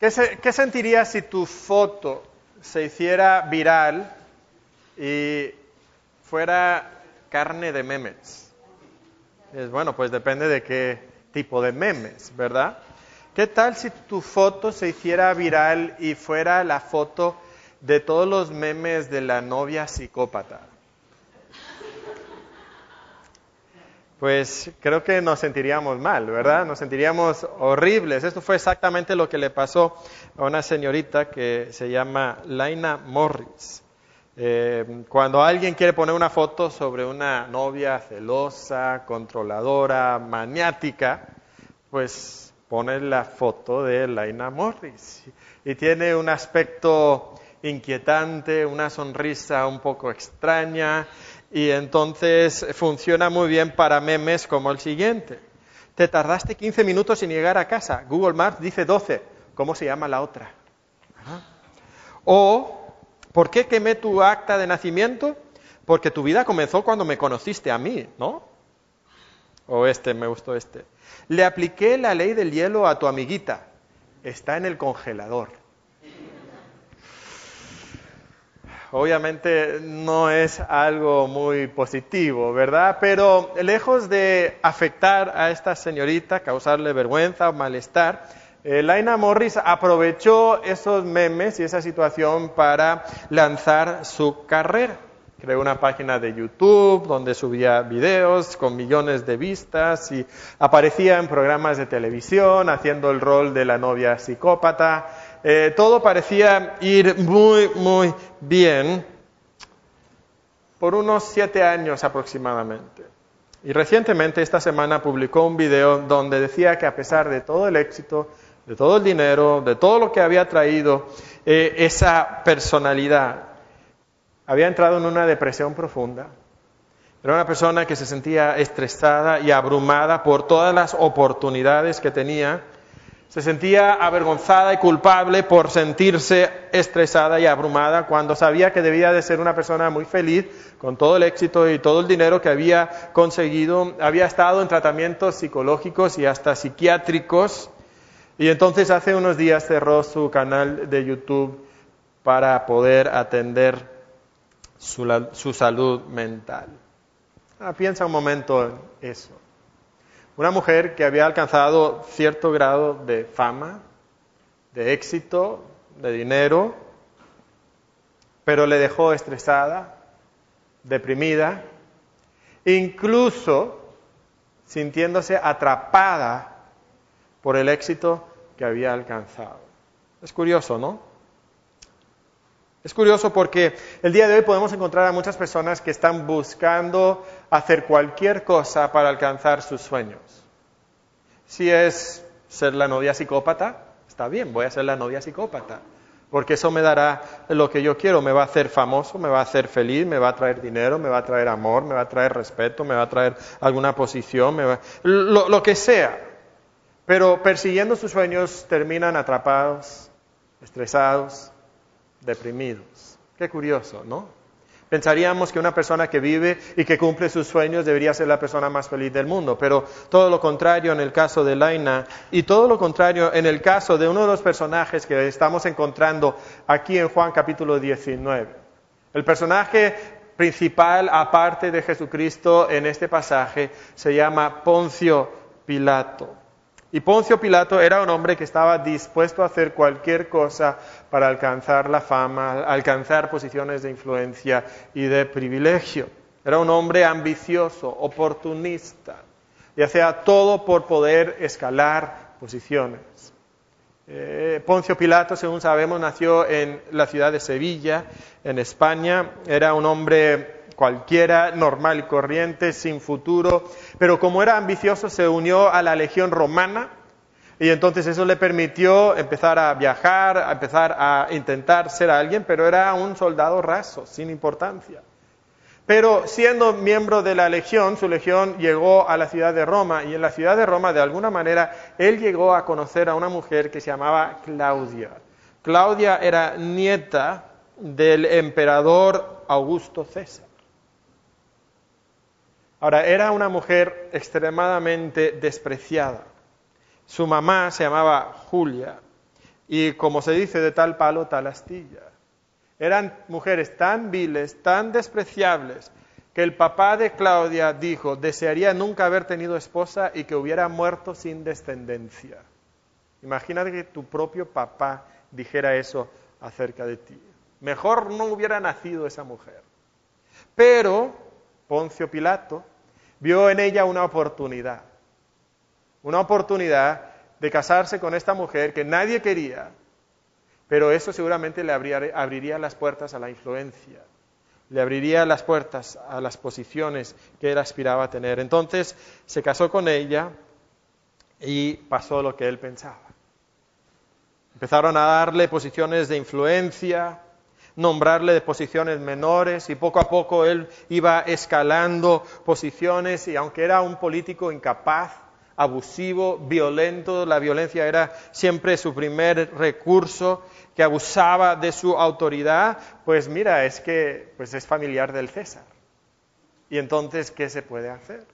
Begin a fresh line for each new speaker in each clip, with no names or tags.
¿Qué, se- qué sentirías si tu foto se hiciera viral y fuera carne de memes? Es bueno, pues depende de qué tipo de memes, ¿verdad? ¿Qué tal si tu foto se hiciera viral y fuera la foto de todos los memes de la novia psicópata? Pues creo que nos sentiríamos mal, ¿verdad? Nos sentiríamos horribles. Esto fue exactamente lo que le pasó a una señorita que se llama Laina Morris. Eh, cuando alguien quiere poner una foto sobre una novia celosa, controladora, maniática, pues pone la foto de Laina Morris. Y tiene un aspecto inquietante, una sonrisa un poco extraña, y entonces funciona muy bien para memes como el siguiente. Te tardaste 15 minutos en llegar a casa. Google Maps dice 12. ¿Cómo se llama la otra? O, ¿por qué quemé tu acta de nacimiento? Porque tu vida comenzó cuando me conociste a mí, ¿no? O este, me gustó este. Le apliqué la ley del hielo a tu amiguita. Está en el congelador. Obviamente no es algo muy positivo, ¿verdad? Pero lejos de afectar a esta señorita, causarle vergüenza o malestar, eh, Laina Morris aprovechó esos memes y esa situación para lanzar su carrera. Creó una página de YouTube donde subía videos con millones de vistas y aparecía en programas de televisión haciendo el rol de la novia psicópata. Eh, todo parecía ir muy, muy bien por unos siete años aproximadamente. Y recientemente, esta semana, publicó un video donde decía que a pesar de todo el éxito, de todo el dinero, de todo lo que había traído, eh, esa personalidad había entrado en una depresión profunda. Era una persona que se sentía estresada y abrumada por todas las oportunidades que tenía. Se sentía avergonzada y culpable por sentirse estresada y abrumada cuando sabía que debía de ser una persona muy feliz con todo el éxito y todo el dinero que había conseguido. Había estado en tratamientos psicológicos y hasta psiquiátricos. Y entonces hace unos días cerró su canal de YouTube para poder atender su, su salud mental. Ah, piensa un momento en eso. Una mujer que había alcanzado cierto grado de fama, de éxito, de dinero, pero le dejó estresada, deprimida, incluso sintiéndose atrapada por el éxito que había alcanzado. Es curioso, ¿no? Es curioso porque el día de hoy podemos encontrar a muchas personas que están buscando hacer cualquier cosa para alcanzar sus sueños. Si es ser la novia psicópata, está bien, voy a ser la novia psicópata, porque eso me dará lo que yo quiero, me va a hacer famoso, me va a hacer feliz, me va a traer dinero, me va a traer amor, me va a traer respeto, me va a traer alguna posición, me va- lo, lo que sea. Pero persiguiendo sus sueños terminan atrapados, estresados, deprimidos. Qué curioso, ¿no? Pensaríamos que una persona que vive y que cumple sus sueños debería ser la persona más feliz del mundo, pero todo lo contrario en el caso de Laina y todo lo contrario en el caso de uno de los personajes que estamos encontrando aquí en Juan capítulo 19. El personaje principal, aparte de Jesucristo, en este pasaje se llama Poncio Pilato. Y Poncio Pilato era un hombre que estaba dispuesto a hacer cualquier cosa para alcanzar la fama, alcanzar posiciones de influencia y de privilegio. Era un hombre ambicioso, oportunista, y hacía todo por poder escalar posiciones. Eh, Poncio Pilato, según sabemos, nació en la ciudad de Sevilla, en España. Era un hombre cualquiera, normal y corriente, sin futuro, pero como era ambicioso se unió a la legión romana y entonces eso le permitió empezar a viajar, a empezar a intentar ser alguien, pero era un soldado raso, sin importancia. Pero siendo miembro de la legión, su legión llegó a la ciudad de Roma y en la ciudad de Roma, de alguna manera, él llegó a conocer a una mujer que se llamaba Claudia. Claudia era nieta del emperador Augusto César. Ahora, era una mujer extremadamente despreciada. Su mamá se llamaba Julia Y como se dice, de tal palo, tal astilla. Eran mujeres tan viles, tan despreciables, que el papá de Claudia dijo, desearía nunca haber tenido esposa y que hubiera muerto sin descendencia. Imagínate que tu propio papá dijera eso acerca de ti. Mejor no hubiera nacido esa mujer. Pero Poncio Pilato vio en ella una oportunidad, una oportunidad de casarse con esta mujer que nadie quería, pero eso seguramente le abriría las puertas a la influencia, le abriría las puertas a las posiciones que él aspiraba a tener. Entonces se casó con ella y pasó lo que él pensaba. Empezaron a darle posiciones de influencia, nombrarle de posiciones menores y poco a poco él iba escalando posiciones y aunque era un político incapaz, abusivo, violento, la violencia era siempre su primer recurso, que abusaba de su autoridad, pues mira, es que pues es familiar del César. Y entonces, ¿qué se puede hacer?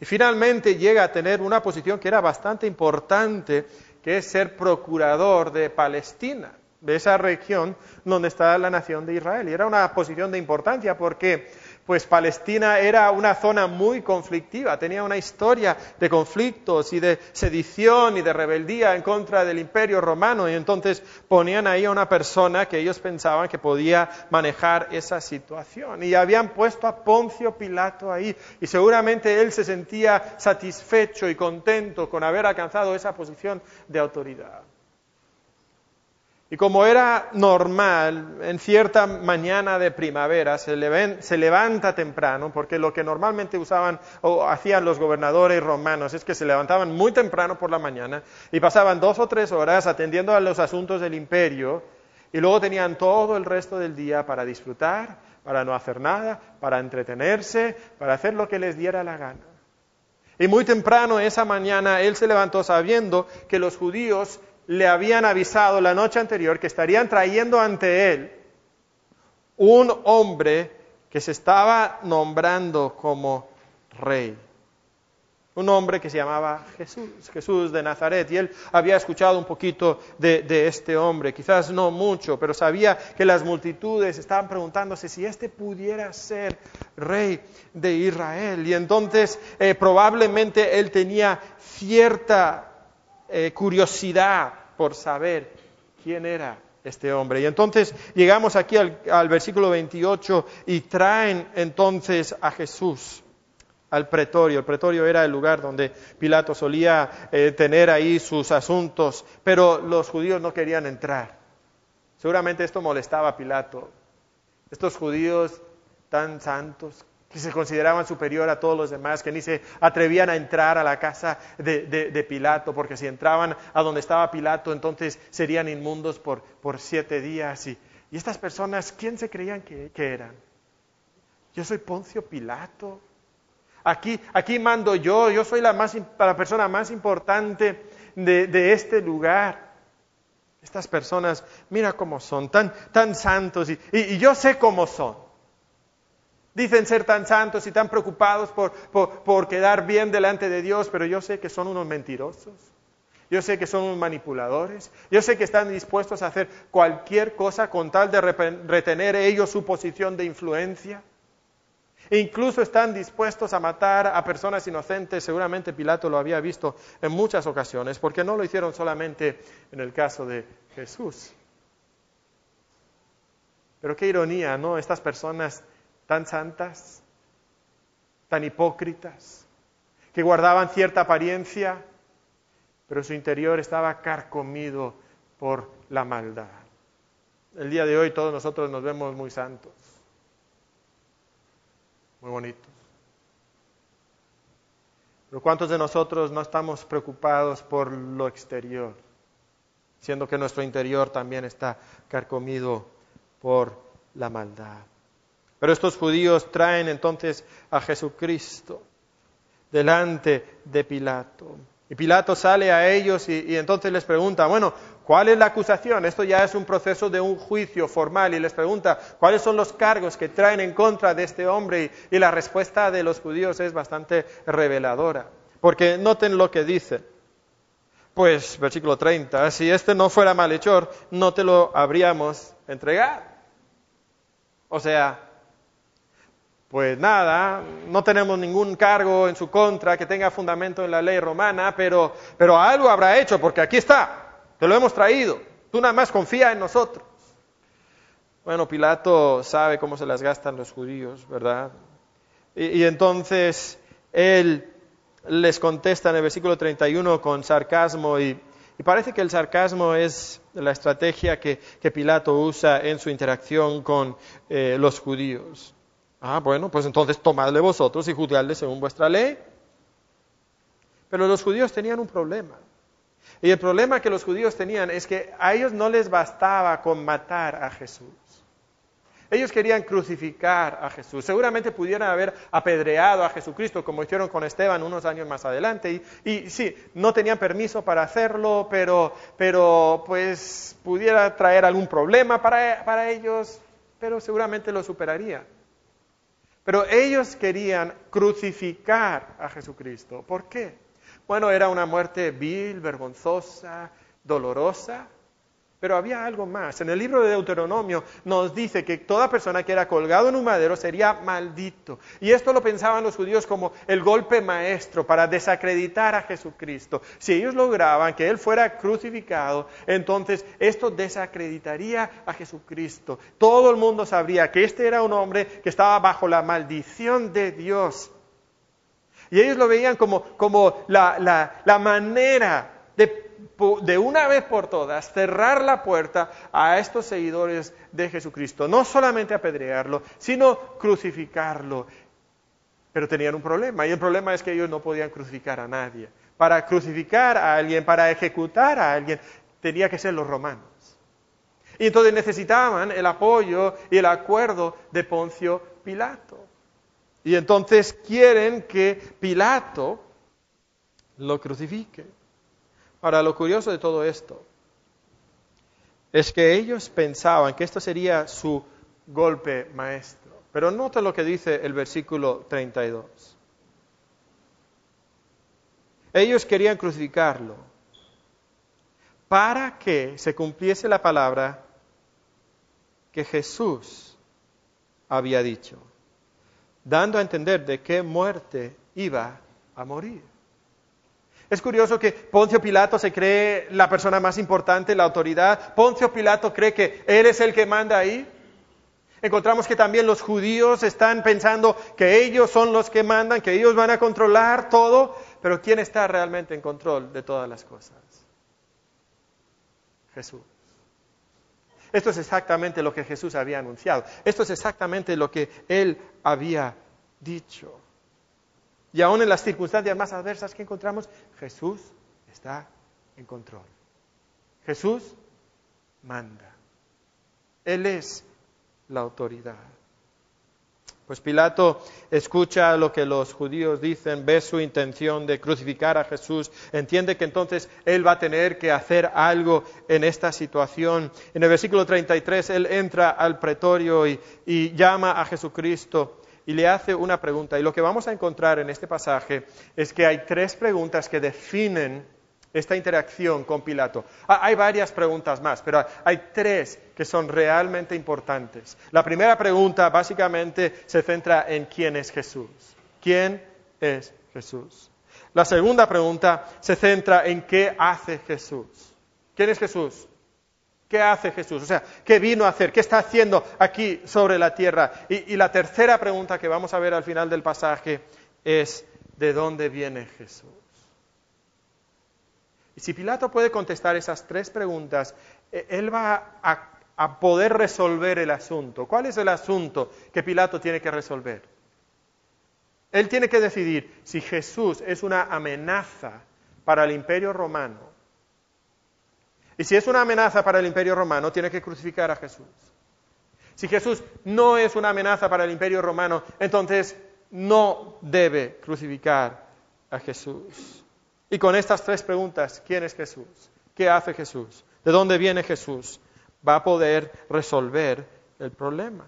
Y finalmente llega a tener una posición que era bastante importante, que es ser procurador de Palestina de esa región donde está la nación de Israel. Y era una posición de importancia porque pues Palestina era una zona muy conflictiva, tenía una historia de conflictos y de sedición y de rebeldía en contra del imperio romano y entonces ponían ahí a una persona que ellos pensaban que podía manejar esa situación y habían puesto a Poncio Pilato ahí y seguramente él se sentía satisfecho y contento con haber alcanzado esa posición de autoridad. Y como era normal, en cierta mañana de primavera se, levanta temprano, porque lo que normalmente usaban o hacían los gobernadores romanos es que se levantaban muy temprano por la mañana y pasaban dos o tres horas atendiendo a los asuntos del imperio y luego tenían todo el resto del día para disfrutar, para no hacer nada, para entretenerse, para hacer lo que les diera la gana. Y muy temprano esa mañana él se levantó sabiendo que los judíos le habían avisado la noche anterior que estarían trayendo ante él un hombre que se estaba nombrando como rey. Un hombre que se llamaba Jesús, Jesús de Nazaret. Y él había escuchado un poquito de, este hombre, quizás no mucho, pero sabía que las multitudes estaban preguntándose si este pudiera ser rey de Israel. Y entonces eh, probablemente él tenía cierta eh, curiosidad por saber quién era este hombre. Y entonces llegamos aquí al, versículo 28 y traen entonces a Jesús al pretorio. El pretorio era el lugar donde Pilato solía eh, tener ahí sus asuntos, pero los judíos no querían entrar. Seguramente esto molestaba a Pilato. Estos judíos tan santos, que se consideraban superior a todos los demás, que ni se atrevían a entrar a la casa de, Pilato, porque si entraban a donde estaba Pilato, entonces serían inmundos por, siete días. Y, estas personas, ¿quién se creían que, eran? Yo soy Poncio Pilato. Aquí, mando yo, yo soy la, persona más importante de, este lugar. Estas personas, mira cómo son, tan santos, y yo sé cómo son. Dicen ser tan santos y tan preocupados por, quedar bien delante de Dios, pero yo sé que son unos mentirosos. Yo sé que son unos manipuladores. Yo sé que están dispuestos a hacer cualquier cosa con tal de retener ellos su posición de influencia. E incluso están dispuestos a matar a personas inocentes. Seguramente Pilato lo había visto en muchas ocasiones, porque no lo hicieron solamente en el caso de Jesús. Pero qué ironía, ¿no? Estas personas tan santas, tan hipócritas, que guardaban cierta apariencia, pero su interior estaba carcomido por la maldad. El día de hoy todos nosotros nos vemos muy santos, muy bonitos. Pero ¿cuántos de nosotros no estamos preocupados por lo exterior, siendo que nuestro interior también está carcomido por la maldad? Pero estos judíos traen entonces a Jesucristo delante de Pilato. Y Pilato sale a ellos y, entonces les pregunta, bueno, ¿cuál es la acusación? Esto ya es un proceso de un juicio formal y les pregunta, ¿cuáles son los cargos que traen en contra de este hombre? Y, la respuesta de los judíos es bastante reveladora, porque noten lo que dice. Pues, versículo 30, si este no fuera malhechor, no te lo habríamos entregado. O sea, pues nada, no tenemos ningún cargo en su contra que tenga fundamento en la ley romana, pero, pero algo habrá hecho, porque aquí está, te lo hemos traído, tú nada más confía en nosotros. Bueno, Pilato sabe cómo se las gastan los judíos, ¿verdad? Y, entonces él les contesta en el versículo 31 con sarcasmo y, parece que el sarcasmo es la estrategia que, Pilato usa en su interacción con eh, los judíos. Ah, bueno, pues entonces tomadle vosotros y juzgadle según vuestra ley. Pero los judíos tenían un problema. Y el problema que los judíos tenían es que a ellos no les bastaba con matar a Jesús. Ellos querían crucificar a Jesús. Seguramente pudieran haber apedreado a Jesucristo como hicieron con Esteban unos años más adelante. Y, sí, no tenían permiso para hacerlo, pero, pues pudiera traer algún problema para, para ellos, pero seguramente lo superaría. Pero ellos querían crucificar a Jesucristo. ¿Por qué? Bueno, era una muerte vil, vergonzosa, dolorosa, pero había algo más. En el libro de Deuteronomio nos dice que toda persona que era colgado en un madero sería maldito. Y esto lo pensaban los judíos como el golpe maestro para desacreditar a Jesucristo. Si ellos lograban que Él fuera crucificado, entonces esto desacreditaría a Jesucristo. Todo el mundo sabría que este era un hombre que estaba bajo la maldición de Dios. Y ellos lo veían como, como la, la manera de de una vez por todas cerrar la puerta a estos seguidores de Jesucristo. No solamente apedrearlo, sino crucificarlo. Pero tenían un problema, y el problema es que ellos no podían crucificar a nadie. Para crucificar a alguien, para ejecutar a alguien, tenía que ser los romanos. Y entonces necesitaban el apoyo y el acuerdo de Poncio Pilato. Y entonces quieren que Pilato lo crucifique. Ahora, lo curioso de todo esto es que ellos pensaban que esto sería su golpe maestro. Pero nota lo que dice el versículo 32. Ellos querían crucificarlo para que se cumpliese la palabra que Jesús había dicho, dando a entender de qué muerte iba a morir. Es curioso que Poncio Pilato se cree la persona más importante, la autoridad. Poncio Pilato cree que él es el que manda ahí. Encontramos que también los judíos están pensando que ellos son los que mandan, que ellos van a controlar todo, pero ¿quién está realmente en control de todas las cosas? Jesús. Esto es exactamente lo que Jesús había anunciado. Esto es exactamente lo que él había dicho. Y aún en las circunstancias más adversas que encontramos, Jesús está en control. Jesús manda. Él es la autoridad. Pues Pilato escucha lo que los judíos dicen, ve su intención de crucificar a Jesús, entiende que entonces él va a tener que hacer algo en esta situación. En el versículo 33 él entra al pretorio y, y llama a Jesucristo y le hace una pregunta. Y lo que vamos a encontrar en este pasaje es que hay tres preguntas que definen esta interacción con Pilato. Ah, hay varias preguntas más, pero hay tres que son realmente importantes. La primera pregunta básicamente se centra en quién es Jesús. ¿Quién es Jesús? La segunda pregunta se centra en qué hace Jesús. ¿Quién es Jesús? ¿Qué hace Jesús? O sea, ¿qué vino a hacer? ¿Qué está haciendo aquí sobre la tierra? Y, la tercera pregunta que vamos a ver al final del pasaje es, ¿de dónde viene Jesús? Y si Pilato puede contestar esas tres preguntas, e, él va a, a poder resolver el asunto. ¿Cuál es el asunto que Pilato tiene que resolver? Él tiene que decidir si Jesús es una amenaza para el imperio romano y si es una amenaza para el imperio romano, tiene que crucificar a Jesús. Si Jesús no es una amenaza para el imperio romano, entonces no debe crucificar a Jesús. Y con estas tres preguntas, ¿quién es Jesús? ¿Qué hace Jesús? ¿De dónde viene Jesús? Va a poder resolver el problema.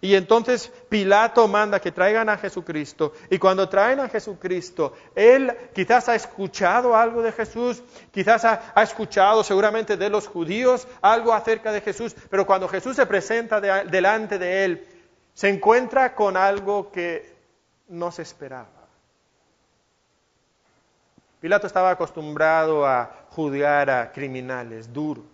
Y entonces Pilato manda que traigan a Jesucristo. Y cuando traen a Jesucristo, él quizás ha escuchado algo de Jesús, quizás ha, escuchado seguramente de los judíos algo acerca de Jesús, pero cuando Jesús se presenta delante de él, se encuentra con algo que no se esperaba. Pilato estaba acostumbrado a juzgar a criminales duros.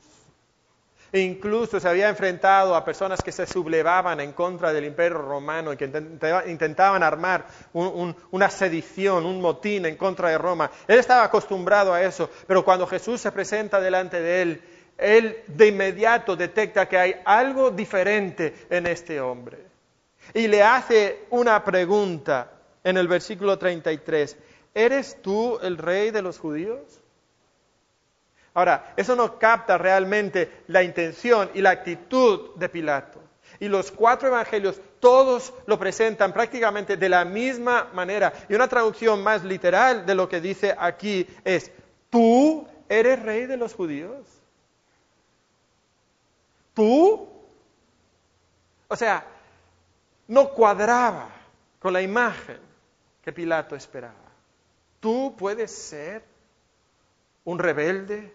E incluso se había enfrentado a personas que se sublevaban en contra del imperio romano y que intentaban armar una sedición, un motín en contra de Roma. Él estaba acostumbrado a eso, pero cuando Jesús se presenta delante de él, él de inmediato detecta que hay algo diferente en este hombre. Y le hace una pregunta en el versículo 33. ¿Eres tú el rey de los judíos? Ahora, eso no capta realmente la intención y la actitud de Pilato. Y los cuatro evangelios todos lo presentan prácticamente de la misma manera. Y una traducción más literal de lo que dice aquí es, ¿tú eres rey de los judíos? ¿Tú? O sea, no cuadraba con la imagen que Pilato esperaba. ¿Tú puedes ser un rebelde,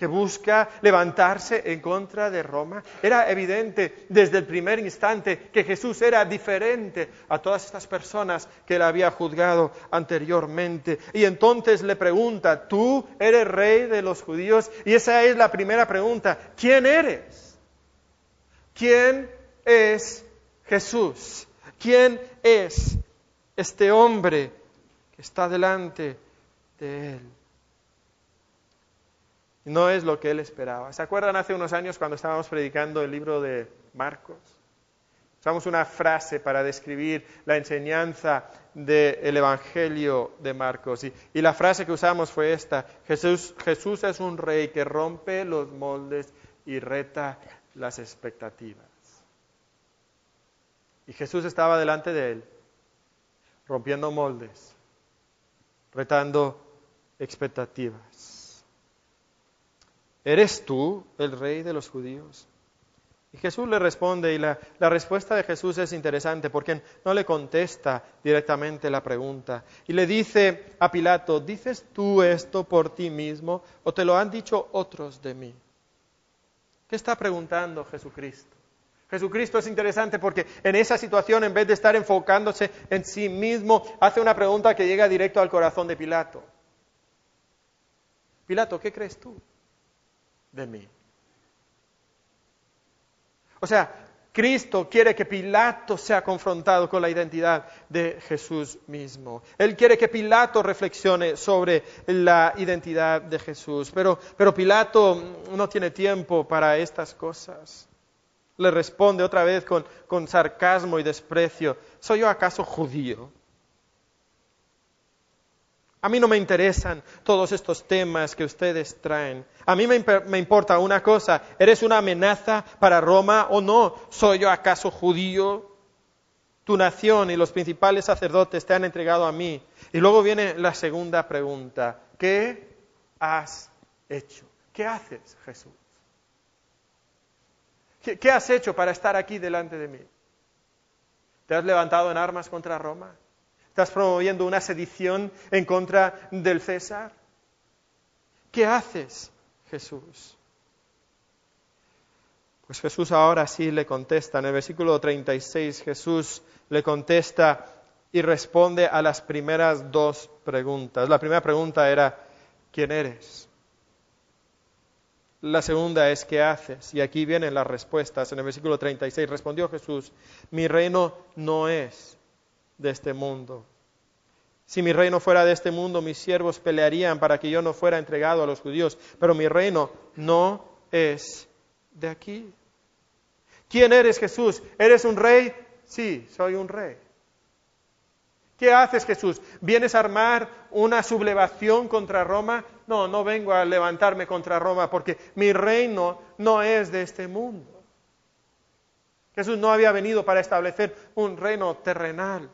que busca levantarse en contra de Roma. Era evidente desde el primer instante que Jesús era diferente a todas estas personas que él había juzgado anteriormente. Y entonces le pregunta, ¿tú eres rey de los judíos? Y esa es la primera pregunta, ¿quién eres? ¿Quién es Jesús? ¿Quién es este hombre que está delante de él? No es lo que él esperaba. ¿Se acuerdan hace unos años cuando estábamos predicando el libro de Marcos? Usamos una frase para describir la enseñanza del Evangelio de Marcos. Y, y, la frase que usamos fue esta, Jesús, Jesús es un rey que rompe los moldes y reta las expectativas. Y Jesús estaba delante de él, rompiendo moldes, retando expectativas. ¿Eres tú el rey de los judíos? Y Jesús le responde, y la, respuesta de Jesús es interesante porque no le contesta directamente la pregunta. Y le dice a Pilato, ¿dices tú esto por ti mismo o te lo han dicho otros de mí? ¿Qué está preguntando Jesucristo? Jesucristo es interesante porque en esa situación, en vez de estar enfocándose en sí mismo, hace una pregunta que llega directo al corazón de Pilato. Pilato, ¿qué crees tú? De mí. O sea, Cristo quiere que Pilato sea confrontado con la identidad de Jesús mismo. Él quiere que Pilato reflexione sobre la identidad de Jesús. Pero, pero Pilato no tiene tiempo para estas cosas. Le responde otra vez con, con sarcasmo y desprecio. ¿Soy yo acaso judío? A mí no me interesan todos estos temas que ustedes traen. A mí me, importa una cosa, ¿eres una amenaza para Roma o no? ¿Soy yo acaso judío? Tu nación y los principales sacerdotes te han entregado a mí. Y luego viene la segunda pregunta, ¿qué has hecho? ¿Qué haces, Jesús? qué has hecho para estar aquí delante de mí? ¿Te has levantado en armas contra Roma? ¿Estás promoviendo una sedición en contra del César? ¿Qué haces, Jesús? Pues Jesús ahora sí le contesta. En el versículo 36 Jesús le contesta y responde a las primeras dos preguntas. La primera pregunta era, ¿quién eres? La segunda es, ¿qué haces? Y aquí vienen las respuestas. En el versículo 36 respondió Jesús, mi reino no es de este mundo. Si mi reino fuera de este mundo, mis siervos pelearían para que yo no fuera entregado a los judíos, pero mi reino no es de aquí. ¿Quién eres Jesús? ¿Eres un rey? Sí, soy un rey. ¿Qué haces Jesús? ¿Vienes a armar una sublevación contra Roma? No, no vengo a levantarme contra Roma porque mi reino no es de este mundo. Jesús no había venido para establecer un reino terrenal.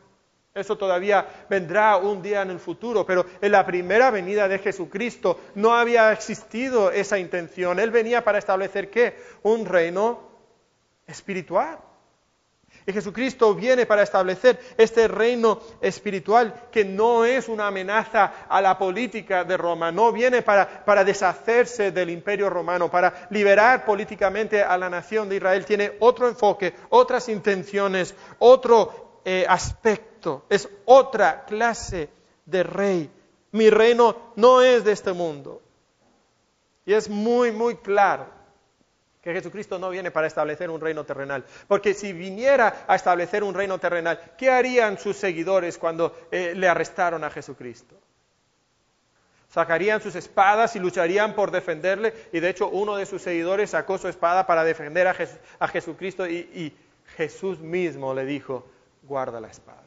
Eso todavía vendrá un día en el futuro, pero en la primera venida de Jesucristo no había existido esa intención. Él venía para establecer qué? Un reino espiritual. Y Jesucristo viene para establecer este reino espiritual que no es una amenaza a la política de Roma, no viene para, para deshacerse del imperio romano, para liberar políticamente a la nación de Israel, tiene otro enfoque, otras intenciones, otro eh, aspecto, es otra clase de rey. Mi reino no es de este mundo. Y es muy, muy claro que Jesucristo no viene para establecer un reino terrenal. Porque si viniera a establecer un reino terrenal, ¿qué harían sus seguidores cuando eh, le arrestaron a Jesucristo? Sacarían sus espadas y lucharían por defenderle. Y de hecho uno de sus seguidores sacó su espada para defender a, Jesucristo y, y Jesús mismo le dijo, guarda la espada.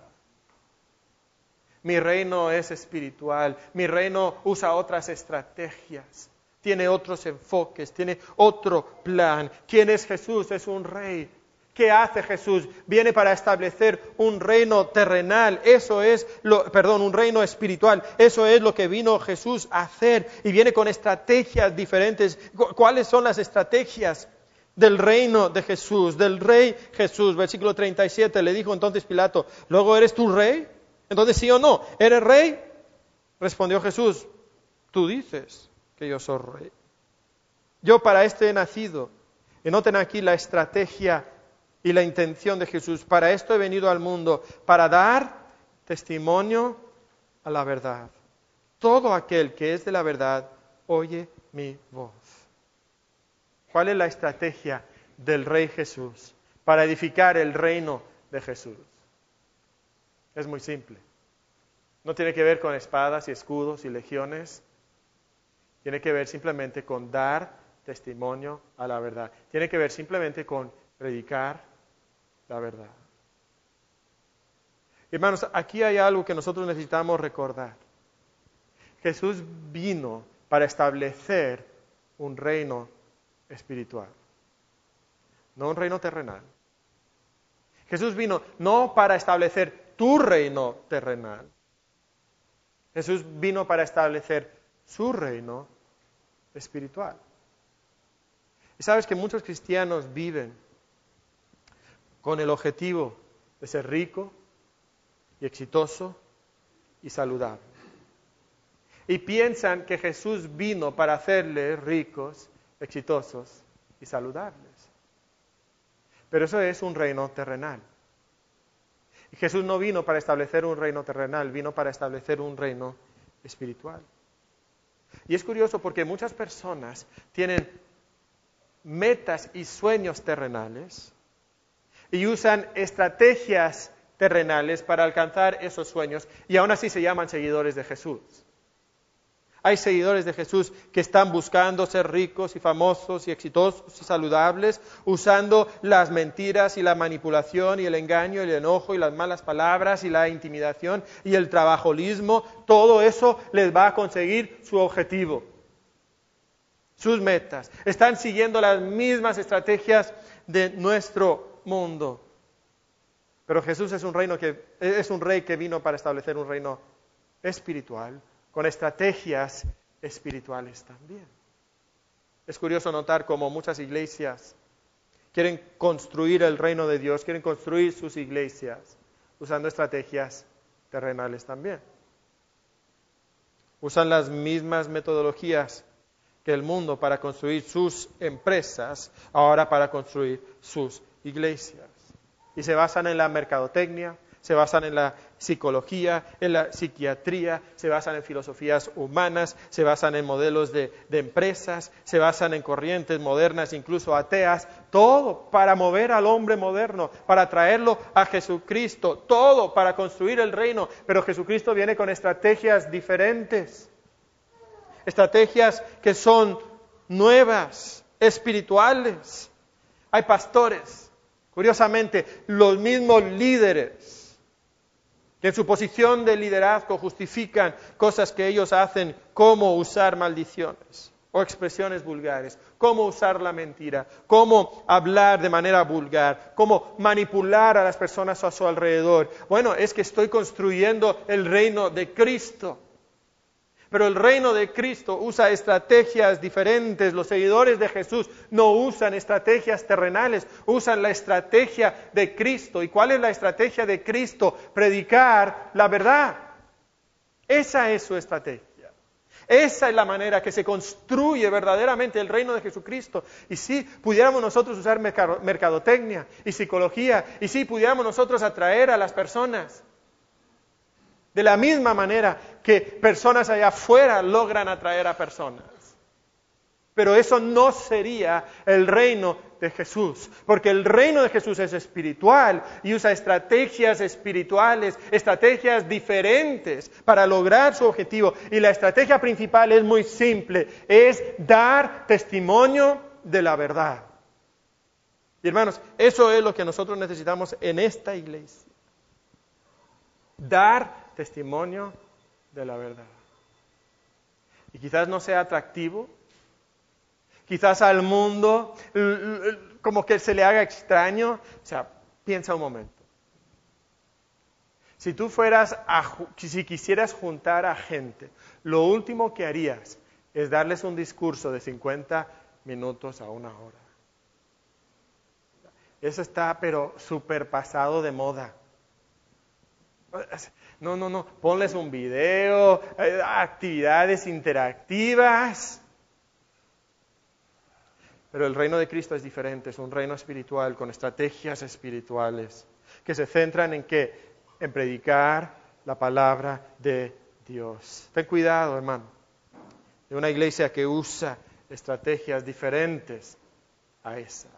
Mi reino es espiritual, mi reino usa otras estrategias tiene otros enfoques, tiene otro plan. ¿Quién es Jesús? Es un rey. ¿Qué hace Jesús? Viene para establecer un reino terrenal, eso es lo, perdón, un reino espiritual. Eso es lo que vino Jesús a hacer y viene con estrategias diferentes. ¿Cuáles son las estrategias del reino de Jesús, del rey Jesús? Versículo 37 le dijo entonces Pilato, "¿Luego eres tú rey?" Entonces sí o no, ¿eres rey? Respondió Jesús, "Tú dices." que yo soy rey. Yo para esto he nacido. Y noten aquí la estrategia y la intención de Jesús. Para esto he venido al mundo, para dar testimonio a la verdad. Todo aquel que es de la verdad oye mi voz. ¿Cuál es la estrategia del Rey Jesús para edificar el reino de Jesús? Es muy simple. No tiene que ver con espadas y escudos y legiones. Tiene que ver simplemente con dar testimonio a la verdad. Tiene que ver simplemente con predicar la verdad. Hermanos, aquí hay algo que nosotros necesitamos recordar. Jesús vino para establecer un reino espiritual, no un reino terrenal. Jesús vino no para establecer tu reino terrenal. Jesús vino para establecer su reino espiritual. Y sabes que muchos cristianos viven con el objetivo de ser rico y exitoso y saludable. Y piensan que Jesús vino para hacerles ricos, exitosos y saludables. Pero eso es un reino terrenal. Jesús no vino para establecer un reino terrenal, vino para establecer un reino espiritual. Y es curioso porque muchas personas tienen metas y sueños terrenales y usan estrategias terrenales para alcanzar esos sueños y aún así se llaman seguidores de Jesús. Hay seguidores de Jesús que están buscando ser ricos y famosos y exitosos y saludables, usando las mentiras y la manipulación y el engaño y el enojo y las malas palabras y la intimidación y el trabajolismo. Todo eso les va a conseguir su objetivo, sus metas. Están siguiendo las mismas estrategias de nuestro mundo. Pero Jesús es un, reino que, es un rey que vino para establecer un reino espiritual con estrategias espirituales también. Es curioso notar cómo muchas iglesias quieren construir el reino de Dios, quieren construir sus iglesias usando estrategias terrenales también. Usan las mismas metodologías que el mundo para construir sus empresas, ahora para construir sus iglesias. Y se basan en la mercadotecnia, se basan en la psicología, en la psiquiatría, se basan en filosofías humanas, se basan en modelos de, empresas, se basan en corrientes modernas, incluso ateas, todo para mover al hombre moderno, para traerlo a Jesucristo, todo para construir el reino, pero Jesucristo viene con estrategias diferentes, estrategias que son nuevas, espirituales. Hay pastores, curiosamente, los mismos líderes que en su posición de liderazgo justifican cosas que ellos hacen, como usar maldiciones o expresiones vulgares, cómo usar la mentira, cómo hablar de manera vulgar, cómo manipular a las personas a su alrededor. Bueno, es que estoy construyendo el reino de Cristo. Pero el reino de Cristo usa estrategias diferentes. Los seguidores de Jesús no usan estrategias terrenales, usan la estrategia de Cristo. ¿Y cuál es la estrategia de Cristo? Predicar la verdad. Esa es su estrategia. Esa es la manera que se construye verdaderamente el reino de Jesucristo. Y si pudiéramos nosotros usar mercadotecnia y psicología, y si pudiéramos nosotros atraer a las personas, de la misma manera que personas allá afuera logran atraer a personas. Pero eso no sería el reino de Jesús, porque el reino de Jesús es espiritual y usa estrategias espirituales, estrategias diferentes para lograr su objetivo. Y la estrategia principal es muy simple, es dar testimonio de la verdad. Y hermanos, eso es lo que nosotros necesitamos en esta iglesia. Dar testimonio de la verdad. Y quizás no sea atractivo, quizás al mundo como que se le haga extraño. O sea, piensa un momento. Si tú fueras, a, si quisieras juntar a gente, lo último que harías es darles un discurso de 50 minutos a una hora. Eso está, pero súper pasado de moda. No, no, no, ponles un video, eh, actividades interactivas. Pero el reino de Cristo es diferente, es un reino espiritual con estrategias espirituales que se centran en qué? En predicar la palabra de Dios. Ten cuidado, hermano, de una iglesia que usa estrategias diferentes a esa.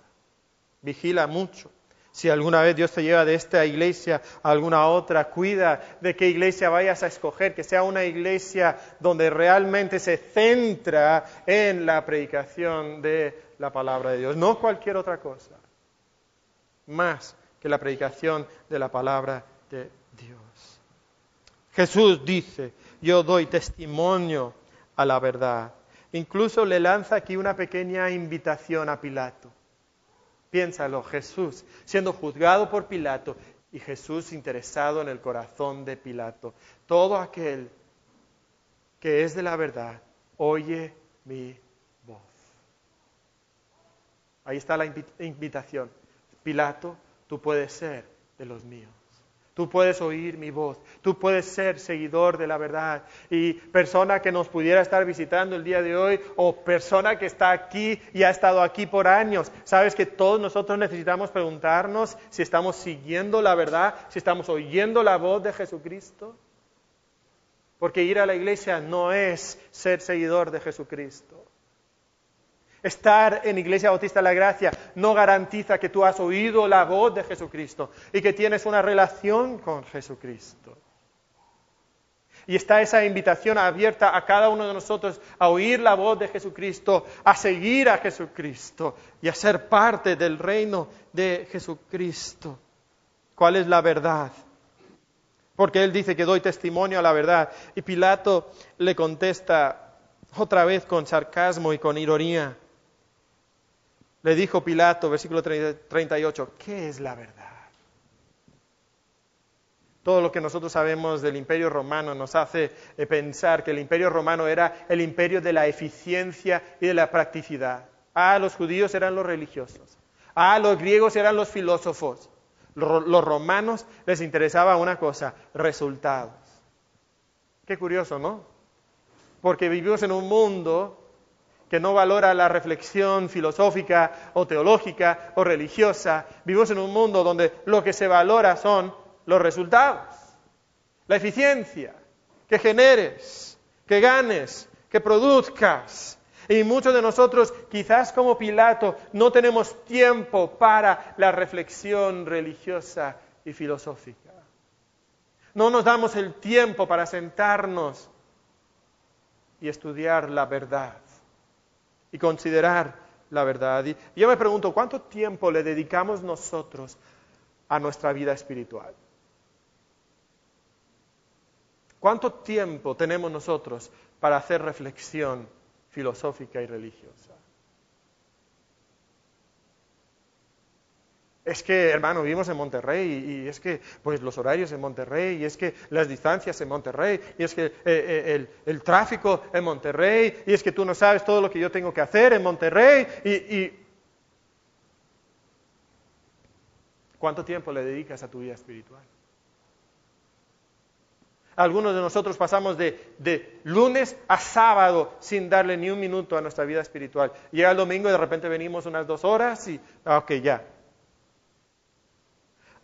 Vigila mucho. Si alguna vez Dios te lleva de esta iglesia a alguna otra, cuida de qué iglesia vayas a escoger, que sea una iglesia donde realmente se centra en la predicación de la palabra de Dios, no cualquier otra cosa, más que la predicación de la palabra de Dios. Jesús dice, yo doy testimonio a la verdad. Incluso le lanza aquí una pequeña invitación a Pilato. Piénsalo, Jesús siendo juzgado por Pilato y Jesús interesado en el corazón de Pilato. Todo aquel que es de la verdad, oye mi voz. Ahí está la invitación. Pilato, tú puedes ser de los míos. Tú puedes oír mi voz, tú puedes ser seguidor de la verdad. Y persona que nos pudiera estar visitando el día de hoy o persona que está aquí y ha estado aquí por años, sabes que todos nosotros necesitamos preguntarnos si estamos siguiendo la verdad, si estamos oyendo la voz de Jesucristo. Porque ir a la iglesia no es ser seguidor de Jesucristo. Estar en Iglesia Bautista de la Gracia no garantiza que tú has oído la voz de Jesucristo y que tienes una relación con Jesucristo. Y está esa invitación abierta a cada uno de nosotros a oír la voz de Jesucristo, a seguir a Jesucristo y a ser parte del reino de Jesucristo. ¿Cuál es la verdad? Porque él dice que doy testimonio a la verdad. Y Pilato le contesta otra vez con sarcasmo y con ironía. Le dijo Pilato, versículo 38, ¿qué es la verdad? Todo lo que nosotros sabemos del imperio romano nos hace eh, pensar que el imperio romano era el imperio de la eficiencia y de la practicidad. Ah, los judíos eran los religiosos. Ah, los griegos eran los filósofos. Los romanos les interesaba una cosa, resultados. Qué curioso, ¿no? Porque vivimos en un mundo que no valora la reflexión filosófica o teológica o religiosa. Vivimos en un mundo donde lo que se valora son los resultados, la eficiencia, que generes, que ganes, que produzcas. Y muchos de nosotros, quizás como Pilato, no tenemos tiempo para la reflexión religiosa y filosófica. No nos damos el tiempo para sentarnos y estudiar la verdad y considerar la verdad. Y yo me pregunto, ¿cuánto tiempo le dedicamos nosotros a nuestra vida espiritual? ¿Cuánto tiempo tenemos nosotros para hacer reflexión filosófica y religiosa? Es que, hermano, vivimos en Monterrey y, es que, pues, los horarios en Monterrey, y es que las distancias en Monterrey, y es que eh, eh, el, tráfico en Monterrey, y es que tú no sabes todo lo que yo tengo que hacer en Monterrey, y... ¿Cuánto tiempo le dedicas a tu vida espiritual? Algunos de nosotros pasamos de, lunes a sábado sin darle ni un minuto a nuestra vida espiritual. Llega el domingo y de repente venimos unas dos horas y, ah, ok, ya,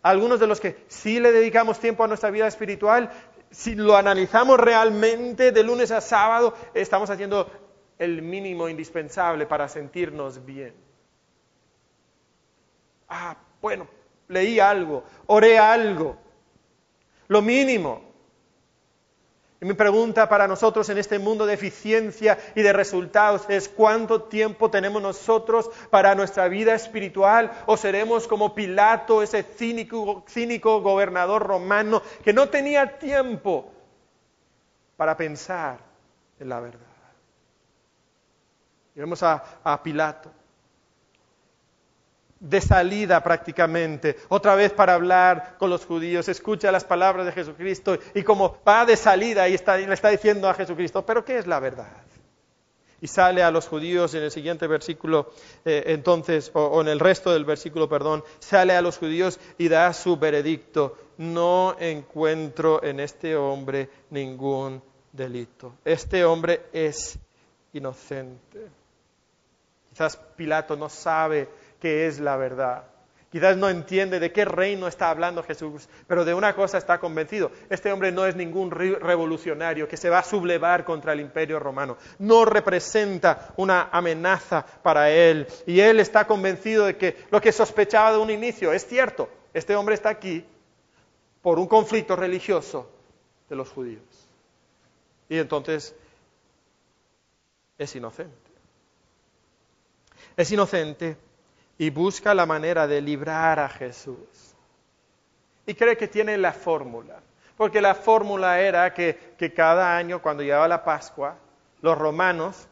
algunos de los que sí le dedicamos tiempo a nuestra vida espiritual, si lo analizamos realmente de lunes a sábado, estamos haciendo el mínimo indispensable para sentirnos bien. Ah, bueno, leí algo, oré algo, lo mínimo. Y mi pregunta para nosotros en este mundo de eficiencia y de resultados es cuánto tiempo tenemos nosotros para nuestra vida espiritual o seremos como Pilato, ese cínico, gobernador romano que no tenía tiempo para pensar en la verdad. Vemos a Pilato de salida prácticamente, otra vez para hablar con los judíos, escucha las palabras de Jesucristo y como va de salida y, está, le está diciendo a Jesucristo, pero ¿qué es la verdad? Y sale a los judíos en el siguiente versículo, eh, entonces, o, o en el resto del versículo, perdón, sale a los judíos y da su veredicto, no encuentro en este hombre ningún delito. Este hombre es inocente. Quizás Pilato no sabe que es la verdad. Quizás no entiende de qué reino está hablando Jesús, pero de una cosa está convencido. Este hombre no es ningún revolucionario que se va a sublevar contra el imperio romano. No representa una amenaza para él. Y él está convencido de que lo que sospechaba de un inicio es cierto. Este hombre está aquí por un conflicto religioso de los judíos. Y entonces es inocente. Es inocente y busca la manera de librar a Jesús. Y cree que tiene la fórmula, porque la fórmula era que, cada año, cuando llegaba la Pascua, los romanos,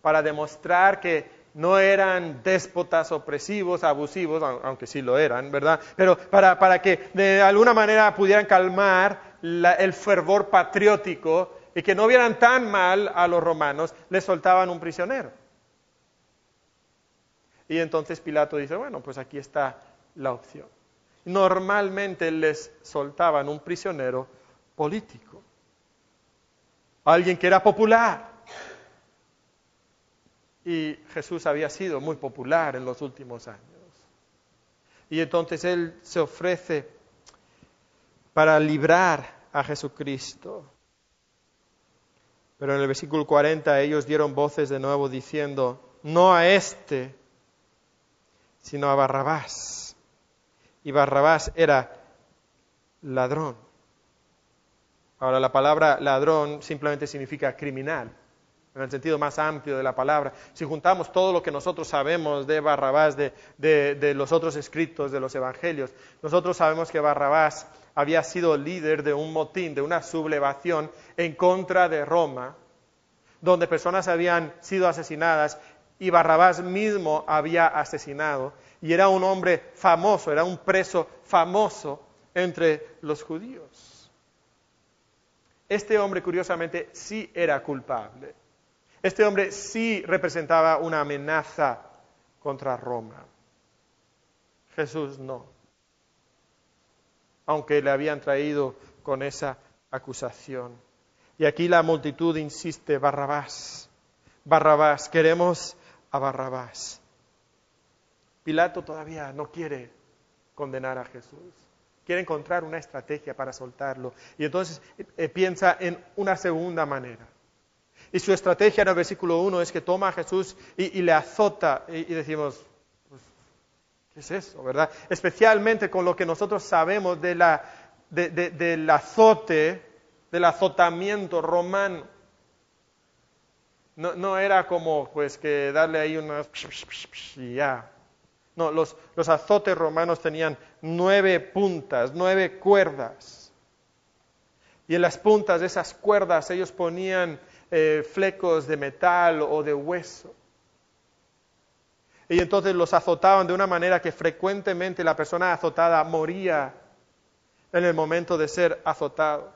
para demostrar que no eran déspotas opresivos, abusivos, aunque sí lo eran, ¿verdad? Pero para, que de alguna manera pudieran calmar el fervor patriótico y que no vieran tan mal a los romanos, les soltaban un prisionero. Y entonces Pilato dice, bueno, pues aquí está la opción. Normalmente les soltaban un prisionero político, alguien que era popular. Y Jesús había sido muy popular en los últimos años. Y entonces Él se ofrece para librar a Jesucristo. Pero en el versículo 40 ellos dieron voces de nuevo diciendo, no a este, sino a Barrabás. Y Barrabás era ladrón. Ahora, la palabra ladrón simplemente significa criminal, en el sentido más amplio de la palabra. Si juntamos todo lo que nosotros sabemos de Barrabás, de, de, los otros escritos de los evangelios, nosotros sabemos que Barrabás había sido líder de un motín, de una sublevación en contra de Roma, donde personas habían sido asesinadas y Barrabás mismo había asesinado. Y era un hombre famoso, era un preso famoso entre los judíos. Este hombre, curiosamente, sí era culpable. Este hombre sí representaba una amenaza contra Roma. Jesús no. Aunque le habían traído con esa acusación. Y aquí la multitud insiste, Barrabás, Barrabás, queremos a Barrabás. Pilato todavía no quiere condenar a Jesús. Quiere encontrar una estrategia para soltarlo. Y entonces eh, piensa en una segunda manera. Y su estrategia en el versículo 1 es que toma a Jesús y, le azota y, decimos, pues, ¿qué es eso, verdad? Especialmente con lo que nosotros sabemos de la, del azote, del azotamiento romano. No, era como pues que darle ahí unas y ya. No, los, los azotes romanos tenían nueve puntas, nueve cuerdas. Y en las puntas de esas cuerdas ellos ponían eh, flecos de metal o de hueso. Y entonces los azotaban de una manera que frecuentemente la persona azotada moría en el momento de ser azotado.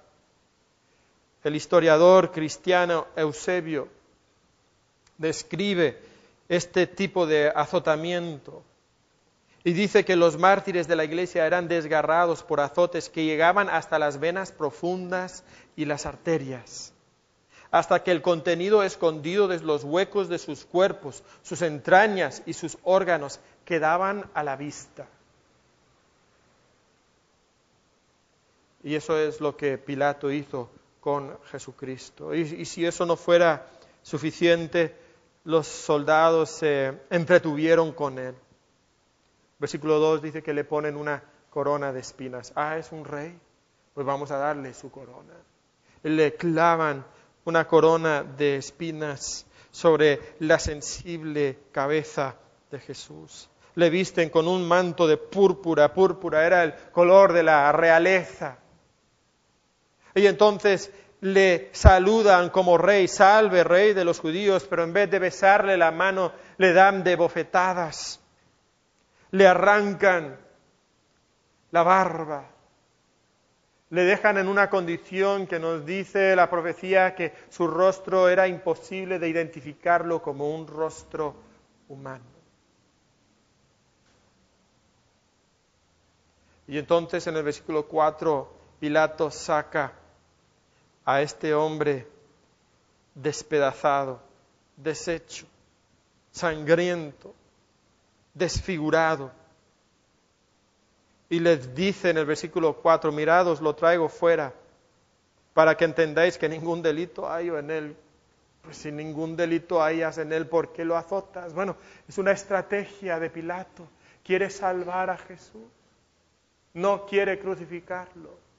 El historiador cristiano Eusebio describe este tipo de azotamiento y dice que los mártires de la iglesia eran desgarrados por azotes que llegaban hasta las venas profundas y las arterias, hasta que el contenido escondido de los huecos de sus cuerpos, sus entrañas y sus órganos quedaban a la vista. Y eso es lo que Pilato hizo con Jesucristo. Y, si eso no fuera suficiente, los soldados se entretuvieron con él. Versículo 2 dice que le ponen una corona de espinas. Ah, es un rey. Pues vamos a darle su corona. Le clavan una corona de espinas sobre la sensible cabeza de Jesús. Le visten con un manto de púrpura. Púrpura era el color de la realeza. Y entonces le saludan como rey, salve rey de los judíos, pero en vez de besarle la mano, le dan de bofetadas le arrancan la barba, le dejan en una condición que nos dice la profecía que su rostro era imposible de identificarlo como un rostro humano. Y entonces en el versículo 4 Pilato saca a este hombre despedazado, deshecho, sangriento, desfigurado. Y les dice en el versículo 4, mirados, lo traigo fuera, para que entendáis que ningún delito hay en él. Pues si ningún delito hayas en él, ¿por qué lo azotas? Bueno, es una estrategia de Pilato. Quiere salvar a Jesús. No quiere crucificarlo.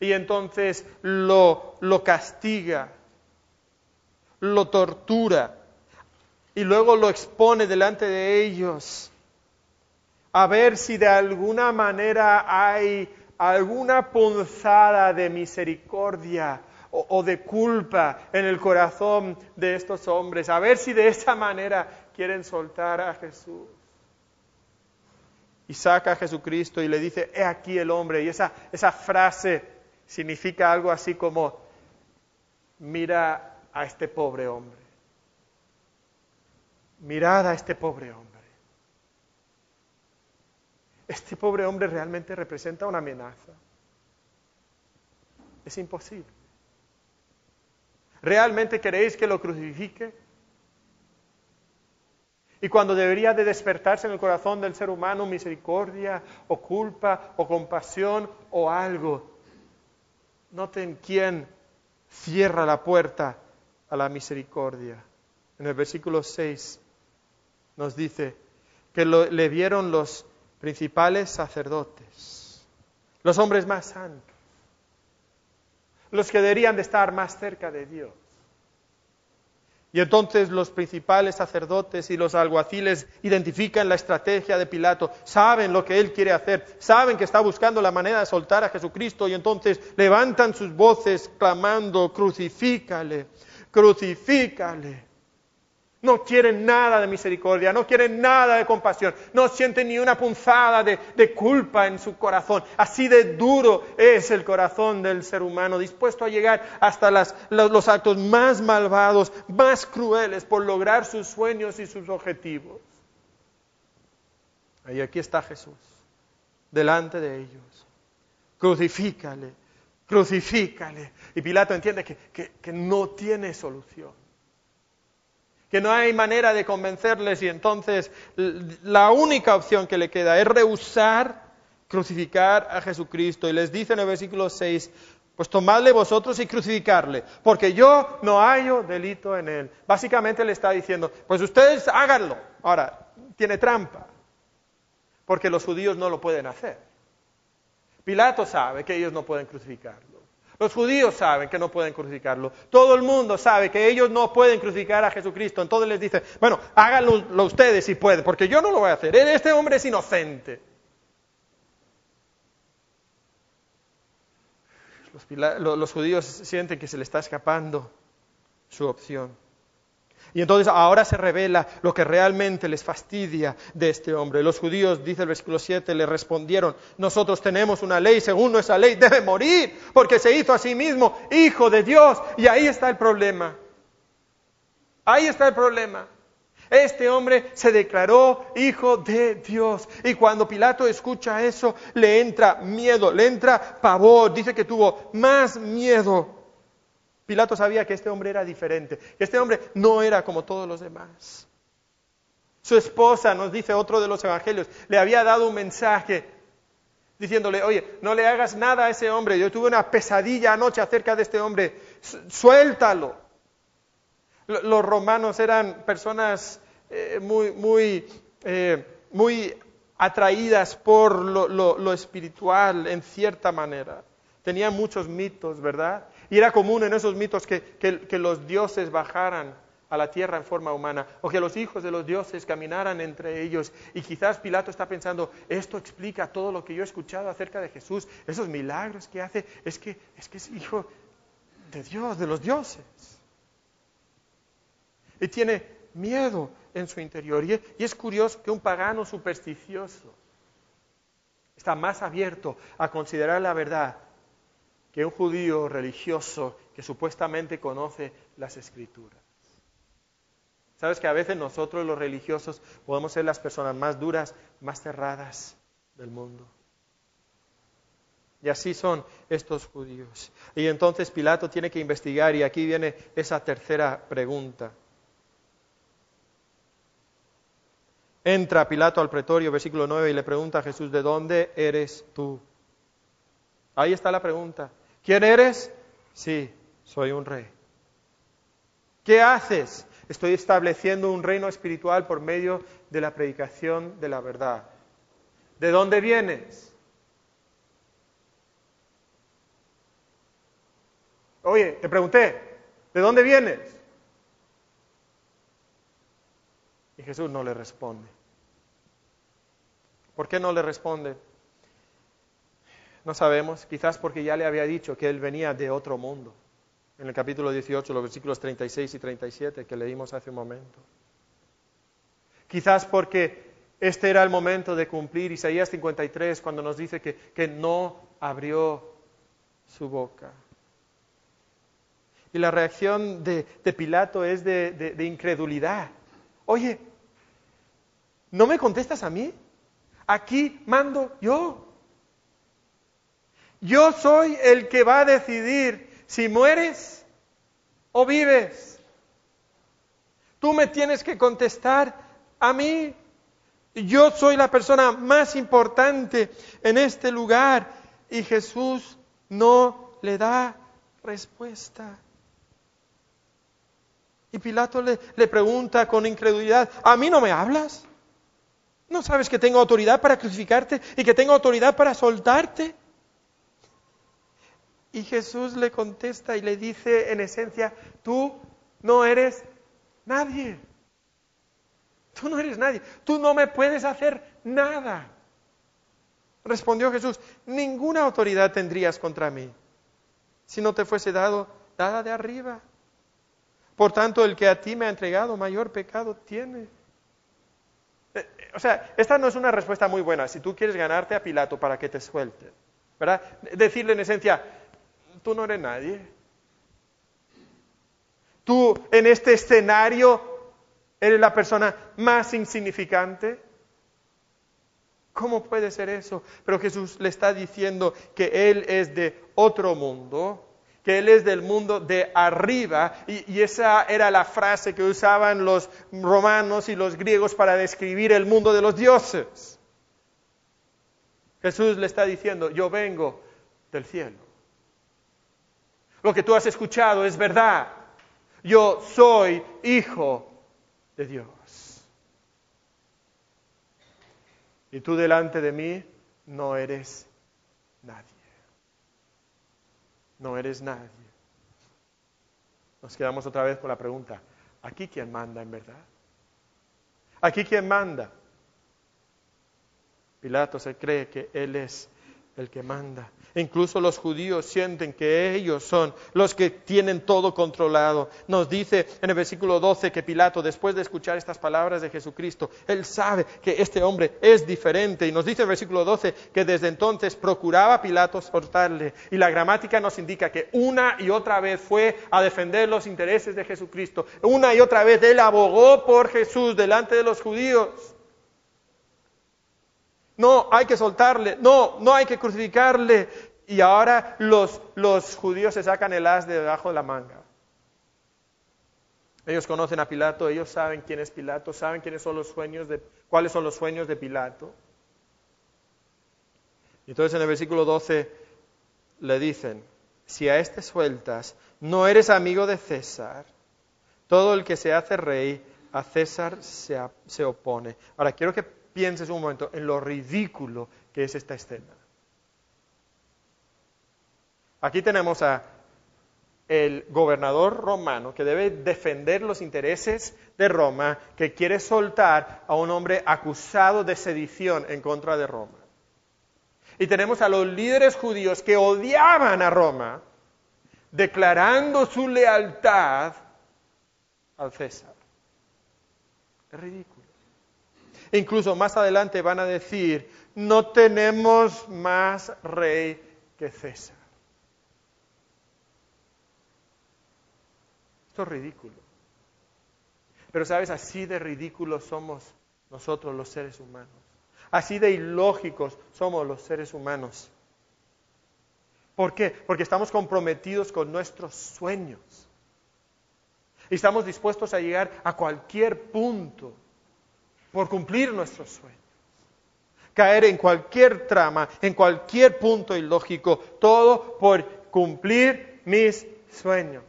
Y entonces lo, lo castiga, lo tortura y luego lo expone delante de ellos a ver si de alguna manera hay alguna punzada de misericordia o, de culpa en el corazón de estos hombres, a ver si de esa manera quieren soltar a Jesús. Y saca a Jesucristo y le dice, he aquí el hombre. Y esa, esa frase significa algo así como, mira a este pobre hombre mirad a este pobre hombre. Este pobre hombre realmente representa una amenaza. Es imposible. ¿Realmente queréis que lo crucifique? Y cuando debería de despertarse en el corazón del ser humano misericordia o culpa o compasión o algo, noten quién cierra la puerta a la misericordia. En el versículo 6 nos dice que le vieron los principales sacerdotes, los hombres más santos, los que deberían de estar más cerca de Dios. Y entonces los principales sacerdotes y los alguaciles identifican la estrategia de Pilato, saben lo que él quiere hacer, saben que está buscando la manera de soltar a Jesucristo. Y entonces levantan sus voces clamando, crucifícale, crucifícale. No quieren nada de misericordia, no quieren nada de compasión, no sienten ni una punzada de, culpa en su corazón. Así de duro es el corazón del ser humano, dispuesto a llegar hasta los actos más malvados, más crueles por lograr sus sueños y sus objetivos. Y aquí está Jesús, delante de ellos. Crucifícale, crucifícale. Y Pilato entiende que no tiene solución que no hay manera de convencerles y entonces la única opción que le queda es rehusar crucificar a Jesucristo. Y les dice en el versículo 6, pues tomadle vosotros y crucificarle, porque yo no hallo delito en él. Básicamente le está diciendo, pues ustedes háganlo. Ahora, tiene trampa, porque los judíos no lo pueden hacer. Pilato sabe que ellos no pueden crucificarlo. Los judíos saben que no pueden crucificarlo. Todo el mundo sabe que ellos no pueden crucificar a Jesucristo. Entonces les dice, bueno, háganlo ustedes si pueden, porque yo no lo voy a hacer. Este hombre es inocente. Los, los judíos sienten que se le está escapando su opción. Y entonces ahora se revela lo que realmente les fastidia de este hombre. Los judíos, dice el versículo 7, le respondieron, nosotros tenemos una ley, según nuestra ley debe morir, porque se hizo a sí mismo hijo de Dios. Y ahí está el problema. Ahí está el problema. Este hombre se declaró hijo de Dios. Y cuando Pilato escucha eso, le entra miedo, le entra pavor. Dice que tuvo más miedo. Pilato sabía que este hombre era diferente, que este hombre no era como todos los demás. Su esposa, nos dice otro de los evangelios, le había dado un mensaje diciéndole, oye, no le hagas nada a ese hombre. Yo tuve una pesadilla anoche acerca de este hombre. Suéltalo. Los romanos eran personas eh, muy, muy, eh, muy atraídas por lo, espiritual en cierta manera. Tenían muchos mitos, ¿verdad? Y era común en esos mitos que, los dioses bajaran a la tierra en forma humana, o que los hijos de los dioses caminaran entre ellos. Y quizás Pilato está pensando, esto explica todo lo que yo he escuchado acerca de Jesús, esos milagros que hace, es que es, que es hijo de Dios, de los dioses y tiene miedo en su interior. Y es curioso que un pagano supersticioso está más abierto a considerar la verdad que un judío religioso que supuestamente conoce las escrituras. Sabes que a veces nosotros los religiosos podemos ser las personas más duras, más cerradas del mundo. Y así son estos judíos. Y entonces Pilato tiene que investigar y aquí viene esa tercera pregunta. Entra Pilato al pretorio, versículo 9, y le pregunta a Jesús, ¿de dónde eres tú? Ahí está la pregunta. ¿Quién eres? Sí, soy un rey. ¿Qué haces? Estoy estableciendo un reino espiritual por medio de la predicación de la verdad. ¿De dónde vienes? Oye, te pregunté, ¿de dónde vienes? Y Jesús no le responde. ¿Por qué no le responde? No sabemos, quizás porque ya le había dicho que él venía de otro mundo. En el capítulo 18, los versículos 36 y 37 que leímos hace un momento. Quizás porque este era el momento de cumplir Isaías 53 cuando nos dice que, que no abrió su boca. Y la reacción de, Pilato es de, de incredulidad. Oye, ¿no me contestas a mí? Aquí mando yo. Yo soy el que va a decidir si mueres o vives. Tú me tienes que contestar a mí. Yo soy la persona más importante en este lugar y Jesús no le da respuesta. Y Pilato le, pregunta con incredulidad, ¿a mí no me hablas? ¿No sabes que tengo autoridad para crucificarte y que tengo autoridad para soltarte? Y Jesús le contesta y le dice en esencia, tú no eres nadie. Tú no eres nadie. Tú no me puedes hacer nada. Respondió Jesús, ninguna autoridad tendrías contra mí si no te fuese dado dada de arriba. Por tanto, el que a ti me ha entregado mayor pecado tiene. Eh, o sea, esta no es una respuesta muy buena. Si tú quieres ganarte a Pilato para que te suelte, ¿verdad? Decirle en esencia, tú no eres nadie. Tú en este escenario eres la persona más insignificante. ¿Cómo puede ser eso? Pero Jesús le está diciendo que Él es de otro mundo, que Él es del mundo de arriba, y, esa era la frase que usaban los romanos y los griegos para describir el mundo de los dioses. Jesús le está diciendo, yo vengo del cielo. Lo que tú has escuchado es verdad. Yo soy hijo de Dios. Y tú delante de mí no eres nadie no eres nadie. Nos quedamos otra vez con la pregunta, ¿aquí quién manda en verdad? ¿Aquí quién manda? Pilato se cree que él es el que manda. Incluso los judíos sienten que ellos son los que tienen todo controlado. Nos dice en el versículo 12 que Pilato, después de escuchar estas palabras de Jesucristo, él sabe que este hombre es diferente. Y nos dice en el versículo 12 que desde entonces procuraba Pilato soltarle. Y la gramática nos indica que una y otra vez fue a defender los intereses de Jesucristo. Una y otra vez él abogó por Jesús delante de los judíos. No, hay que soltarle. No, no hay que crucificarle. Y ahora los, judíos se sacan el as de debajo de la manga. Ellos conocen a Pilato, ellos saben quién es Pilato, saben quiénes son los sueños de, cuáles son los sueños de Pilato. Entonces en el versículo 12 le dicen, si a este sueltas, no eres amigo de César, todo el que se hace rey a César se, se opone. Ahora quiero que pienses un momento en lo ridículo que es esta escena. Aquí tenemos a el gobernador romano que debe defender los intereses de Roma, que quiere soltar a un hombre acusado de sedición en contra de Roma. Y tenemos a los líderes judíos que odiaban a Roma, declarando su lealtad al César. Es ridículo. Incluso más adelante van a decir, no tenemos más rey que César. Es ridículo. Pero sabes, así de ridículos somos nosotros los seres humanos. Así de ilógicos somos los seres humanos. ¿Por qué? Porque estamos comprometidos con nuestros sueños. Y estamos dispuestos a llegar a cualquier punto por cumplir nuestros sueños. Caer en cualquier trama, en cualquier punto ilógico, todo por cumplir mis sueños.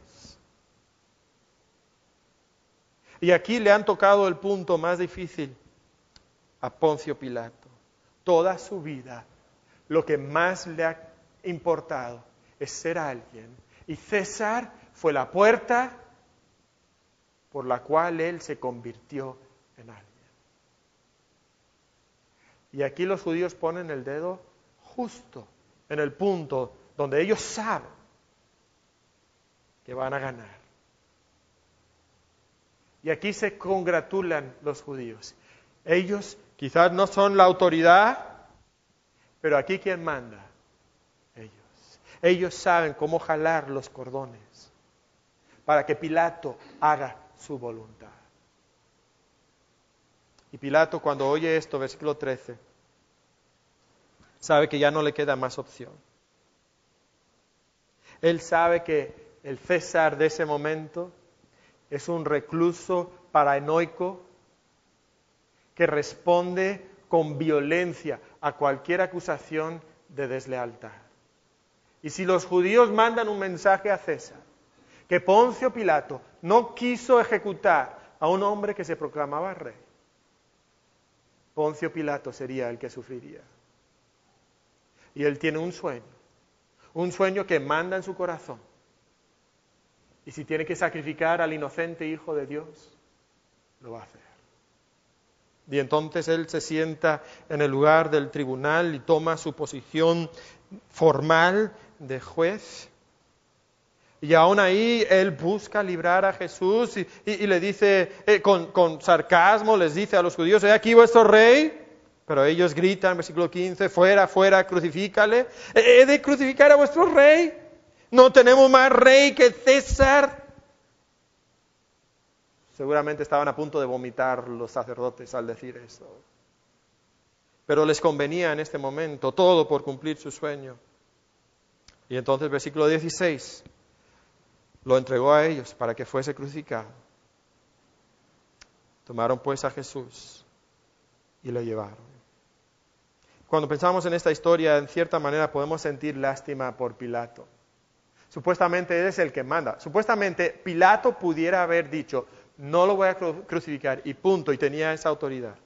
Y aquí le han tocado el punto más difícil a Poncio Pilato. Toda su vida lo que más le ha importado es ser alguien. Y César fue la puerta por la cual él se convirtió en alguien. Y aquí los judíos ponen el dedo justo en el punto donde ellos saben que van a ganar. Y aquí se congratulan los judíos. Ellos quizás no son la autoridad, pero aquí ¿quién manda? Ellos. Ellos saben cómo jalar los cordones para que Pilato haga su voluntad. Y Pilato cuando oye esto, versículo 13, sabe que ya no le queda más opción. Él sabe que el César de ese momento es un recluso paranoico que responde con violencia a cualquier acusación de deslealtad. Y si los judíos mandan un mensaje a César, que Poncio Pilato no quiso ejecutar a un hombre que se proclamaba rey, Poncio Pilato sería el que sufriría. Y él tiene un sueño, un sueño que manda en su corazón. Y si tiene que sacrificar al inocente Hijo de Dios, lo va a hacer. Y entonces él se sienta en el lugar del tribunal y toma su posición formal de juez. Y aún ahí él busca librar a Jesús y, le dice, eh, con, sarcasmo, les dice a los judíos, he aquí vuestro rey. Pero ellos gritan, versículo 15, fuera, fuera, crucifícale. He de crucificar a vuestro rey. No tenemos más rey que César. Seguramente estaban a punto de vomitar los sacerdotes al decir eso. Pero les convenía en este momento todo por cumplir su sueño. Y entonces, versículo 16, lo entregó a ellos para que fuese crucificado. Tomaron pues a Jesús y lo llevaron. Cuando pensamos en esta historia, en cierta manera podemos sentir lástima por Pilato. Supuestamente es el que manda. Supuestamente Pilato pudiera haber dicho, no lo voy a crucificar y punto, y tenía esa autoridad.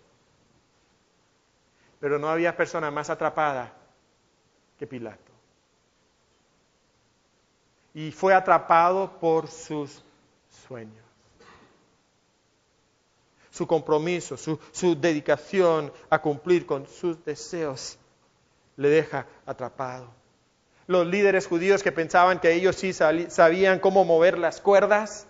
Pero no había persona más atrapada que Pilato. Y fue atrapado por sus sueños su compromiso, su, dedicación a cumplir con sus deseos. le deja atrapado. Los líderes judíos que pensaban que ellos sí sabían cómo mover las cuerdas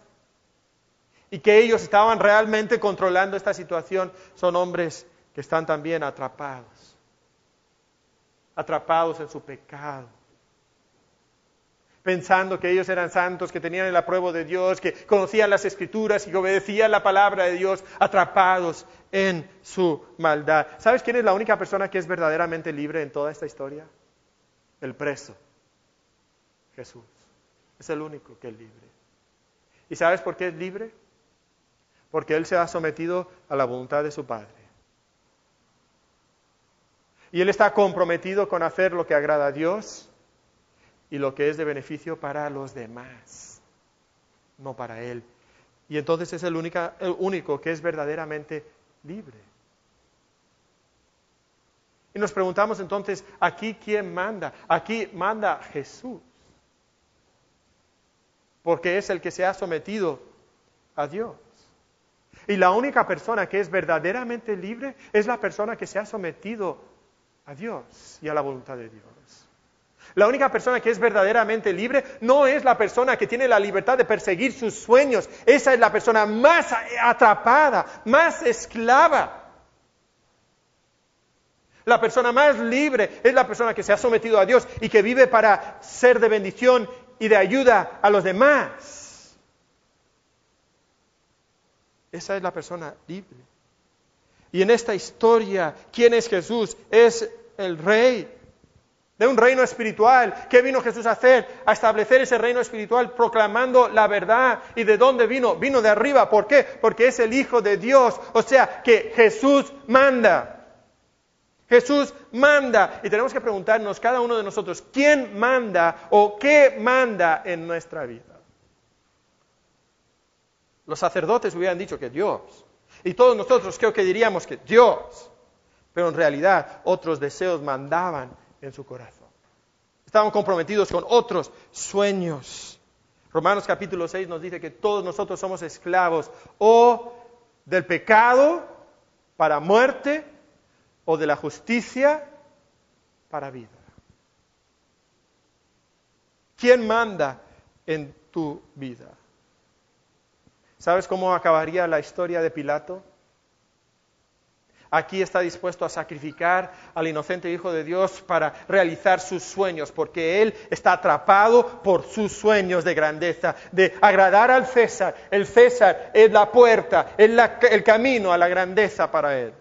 y que ellos estaban realmente controlando esta situación, son hombres que están también atrapados, atrapados en su pecado pensando que ellos eran santos, que tenían el apruebo de Dios, que conocían las escrituras y que obedecían la palabra de Dios, atrapados en su maldad. ¿Sabes quién es la única persona que es verdaderamente libre en toda esta historia? El preso, Jesús. Es el único que es libre. ¿Y sabes por qué es libre? Porque Él se ha sometido a la voluntad de su Padre. Y Él está comprometido con hacer lo que agrada a Dios y lo que es de beneficio para los demás, no para Él. Y entonces es el, el único que es verdaderamente libre. Y nos preguntamos entonces, ¿aquí quién manda? Aquí manda Jesús, porque es el que se ha sometido a Dios. Y la única persona que es verdaderamente libre es la persona que se ha sometido a Dios y a la voluntad de Dios. La única persona que es verdaderamente libre no es la persona que tiene la libertad de perseguir sus sueños. Esa es la persona más atrapada, más esclava. La persona más libre es la persona que se ha sometido a Dios y que vive para ser de bendición y de ayuda a los demás. Esa es la persona libre. Y en esta historia, ¿quién es Jesús? Es el rey de un reino espiritual. ¿Qué vino Jesús a hacer? A establecer ese reino espiritual proclamando la verdad. ¿Y de dónde vino? Vino de arriba. ¿Por qué? Porque es el Hijo de Dios. O sea, que Jesús manda. Jesús manda. Y tenemos que preguntarnos cada uno de nosotros, ¿quién manda o qué manda en nuestra vida? Los sacerdotes hubieran dicho que Dios. Y todos nosotros creo que diríamos que Dios. Pero en realidad otros deseos mandaban en su corazón. Estaban comprometidos con otros sueños. Romanos capítulo 6 nos dice que todos nosotros somos esclavos o del pecado para muerte o de la justicia para vida. ¿Quién manda en tu vida? ¿Sabes cómo acabaría la historia de Pilato? aquí está dispuesto a sacrificar al inocente Hijo de Dios para realizar sus sueños, porque Él está atrapado por sus sueños de grandeza, de agradar al César. El César es la puerta, es el camino a la grandeza para Él.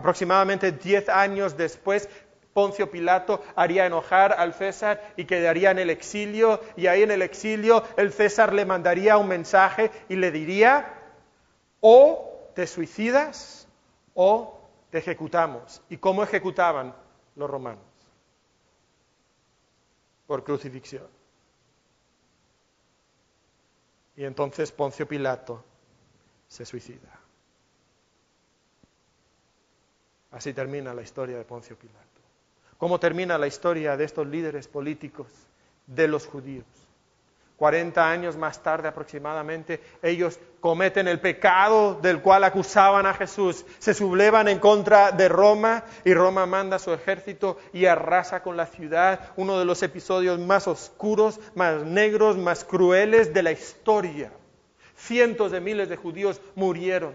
Aproximadamente diez años después, Poncio Pilato haría enojar al César y quedaría en el exilio, y ahí en el exilio el César le mandaría un mensaje y le diría, o te suicidas o te ejecutamos. ¿Y cómo ejecutaban los romanos? Por crucifixión. Y entonces Poncio Pilato se suicida. Así termina la historia de Poncio Pilato. ¿Cómo termina la historia de estos líderes políticos de los judíos? 40 años más tarde aproximadamente, ellos cometen el pecado del cual acusaban a Jesús, se sublevan en contra de Roma y Roma manda su ejército y arrasa con la ciudad, uno de los episodios más oscuros, más negros, más crueles de la historia. Cientos de miles de judíos murieron.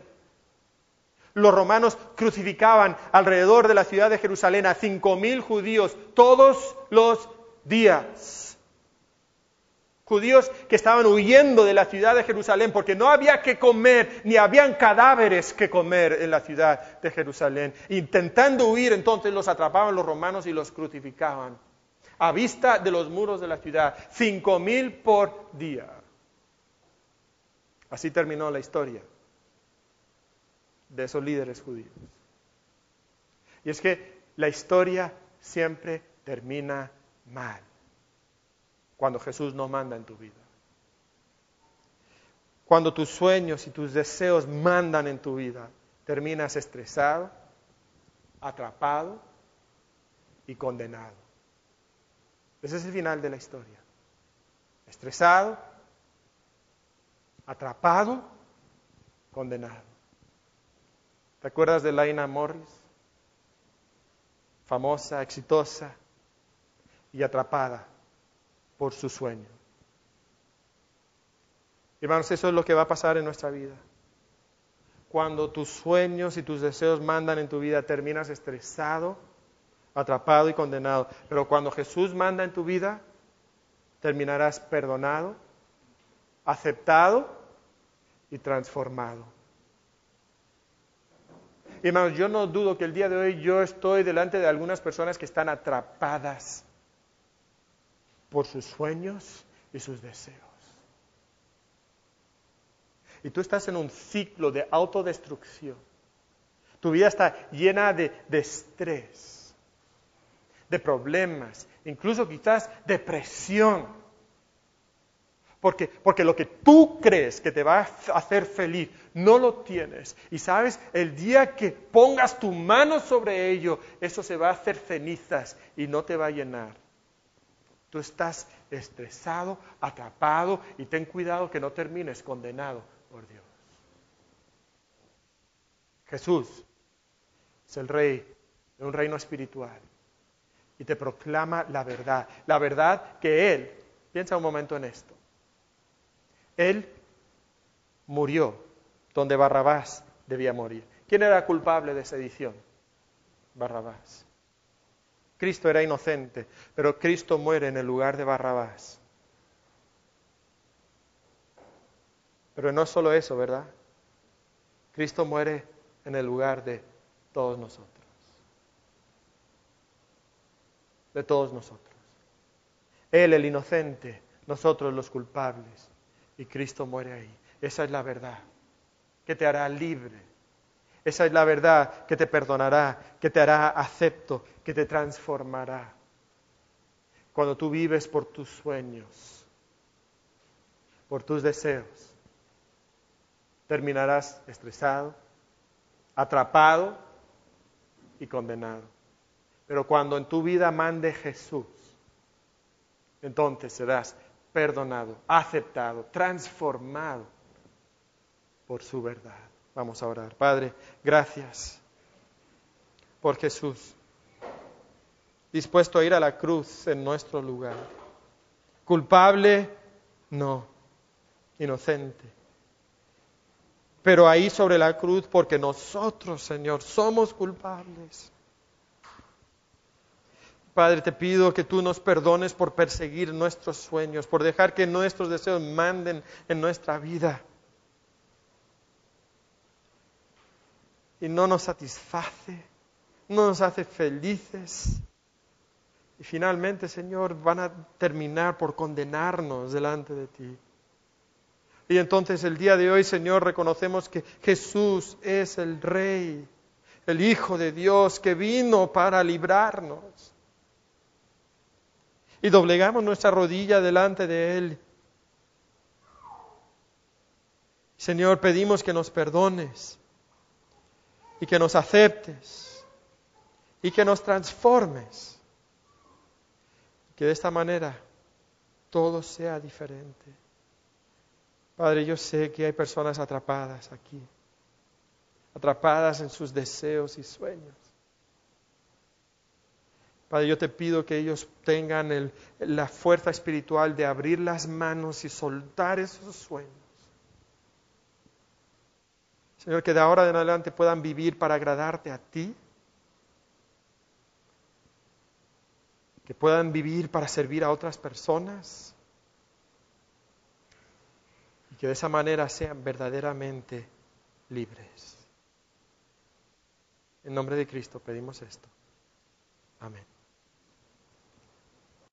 Los romanos crucificaban alrededor de la ciudad de Jerusalén a cinco mil judíos todos los días judíos que estaban huyendo de la ciudad de Jerusalén porque no había que comer, ni habían cadáveres que comer en la ciudad de Jerusalén. Intentando huir, entonces los atrapaban los romanos y los crucificaban a vista de los muros de la ciudad, cinco mil por día. Así terminó la historia de esos líderes judíos. Y es que la historia siempre termina mal cuando Jesús no manda en tu vida. Cuando tus sueños y tus deseos mandan en tu vida, terminas estresado, atrapado y condenado. Ese es el final de la historia. Estresado, atrapado, condenado. ¿Te acuerdas de Laina Morris? famosa, exitosa y atrapada por su sueño. Hermanos, eso es lo que va a pasar en nuestra vida. Cuando tus sueños y tus deseos mandan en tu vida, terminas estresado, atrapado y condenado. Pero cuando Jesús manda en tu vida, terminarás perdonado, aceptado y transformado. Hermanos, yo no dudo que el día de hoy yo estoy delante de algunas personas que están atrapadas por sus sueños y sus deseos. Y tú estás en un ciclo de autodestrucción. Tu vida está llena de, de estrés, de problemas, incluso quizás depresión. Porque, lo que tú crees que te va a hacer feliz, no lo tienes. Y sabes, el día que pongas tu mano sobre ello, eso se va a hacer cenizas y no te va a llenar. Tú estás estresado, atrapado y ten cuidado que no termines condenado por Dios. Jesús es el rey de un reino espiritual y te proclama la verdad. La verdad que Él, piensa un momento en esto, Él murió donde Barrabás debía morir. ¿Quién era culpable de sedición? Barrabás. Cristo era inocente, pero Cristo muere en el lugar de Barrabás. Pero no solo eso, ¿verdad? Cristo muere en el lugar de todos nosotros. De todos nosotros. Él el inocente, nosotros los culpables. Y Cristo muere ahí. Esa es la verdad, que te hará libre. Esa es la verdad que te perdonará, que te hará acepto, que te transformará. Cuando tú vives por tus sueños, por tus deseos, terminarás estresado, atrapado y condenado. Pero cuando en tu vida mande Jesús, entonces serás perdonado, aceptado, transformado por su verdad. Vamos a orar. Padre, gracias por Jesús, dispuesto a ir a la cruz en nuestro lugar. Culpable, no, inocente pero ahí sobre la cruz porque nosotros, Señor, somos culpables. Padre, te pido que tú nos perdones por perseguir nuestros sueños, por dejar que nuestros deseos manden en nuestra vida. Y no nos satisface, no nos hace felices. Y finalmente, Señor, van a terminar por condenarnos delante de ti. Y entonces el día de hoy, Señor, reconocemos que Jesús es el Rey, el Hijo de Dios que vino para librarnos. Y doblegamos nuestra rodilla delante de Él. Señor, pedimos que nos perdones y que nos aceptes y que nos transformes. Que de esta manera todo sea diferente. Padre, yo sé que hay personas atrapadas aquí, atrapadas en sus deseos y sueños. Padre, yo te pido que ellos tengan la fuerza espiritual de abrir las manos y soltar esos sueños. Señor, que de ahora en adelante puedan vivir para agradarte a ti. Que puedan vivir para servir a otras personas y que de esa manera sean verdaderamente libres. En nombre de Cristo pedimos esto. Amén.